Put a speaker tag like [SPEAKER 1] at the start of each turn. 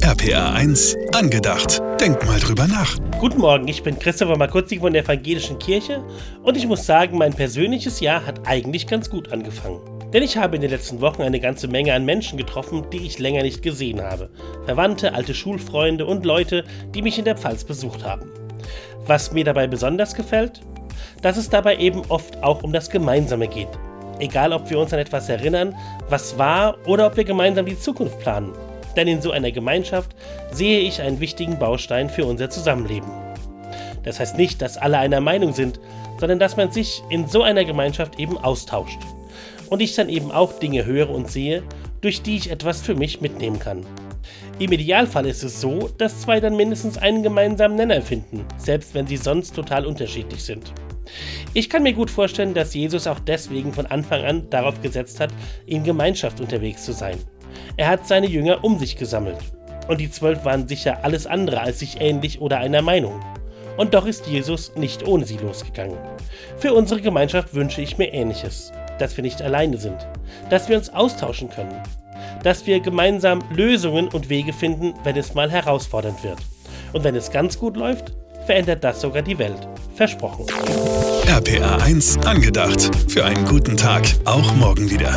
[SPEAKER 1] RPA 1, angedacht. Denk mal drüber nach.
[SPEAKER 2] Guten Morgen, ich bin Christopher Markutzi von der Evangelischen Kirche und ich muss sagen, mein persönliches Jahr hat eigentlich ganz gut angefangen. Denn ich habe in den letzten Wochen eine ganze Menge an Menschen getroffen, die ich länger nicht gesehen habe. Verwandte, alte Schulfreunde und Leute, die mich in der Pfalz besucht haben. Was mir dabei besonders gefällt? Dass es dabei eben oft auch um das Gemeinsame geht. Egal, ob wir uns an etwas erinnern, was war, oder ob wir gemeinsam die Zukunft planen. Denn in so einer Gemeinschaft sehe ich einen wichtigen Baustein für unser Zusammenleben. Das heißt nicht, dass alle einer Meinung sind, sondern dass man sich in so einer Gemeinschaft eben austauscht und ich dann eben auch Dinge höre und sehe, durch die ich etwas für mich mitnehmen kann. Im Idealfall ist es so, dass zwei dann mindestens einen gemeinsamen Nenner finden, selbst wenn sie sonst total unterschiedlich sind. Ich kann mir gut vorstellen, dass Jesus auch deswegen von Anfang an darauf gesetzt hat, in Gemeinschaft unterwegs zu sein. Er hat seine Jünger um sich gesammelt. Und die zwölf waren sicher alles andere als sich ähnlich oder einer Meinung. Und doch ist Jesus nicht ohne sie losgegangen. Für unsere Gemeinschaft wünsche ich mir Ähnliches dass wir nicht alleine sind, dass wir uns austauschen können, dass wir gemeinsam Lösungen und Wege finden, wenn es mal herausfordernd wird. Und wenn es ganz gut läuft, verändert das sogar die Welt. Versprochen.
[SPEAKER 1] RPA 1 angedacht. Für einen guten Tag, auch morgen wieder.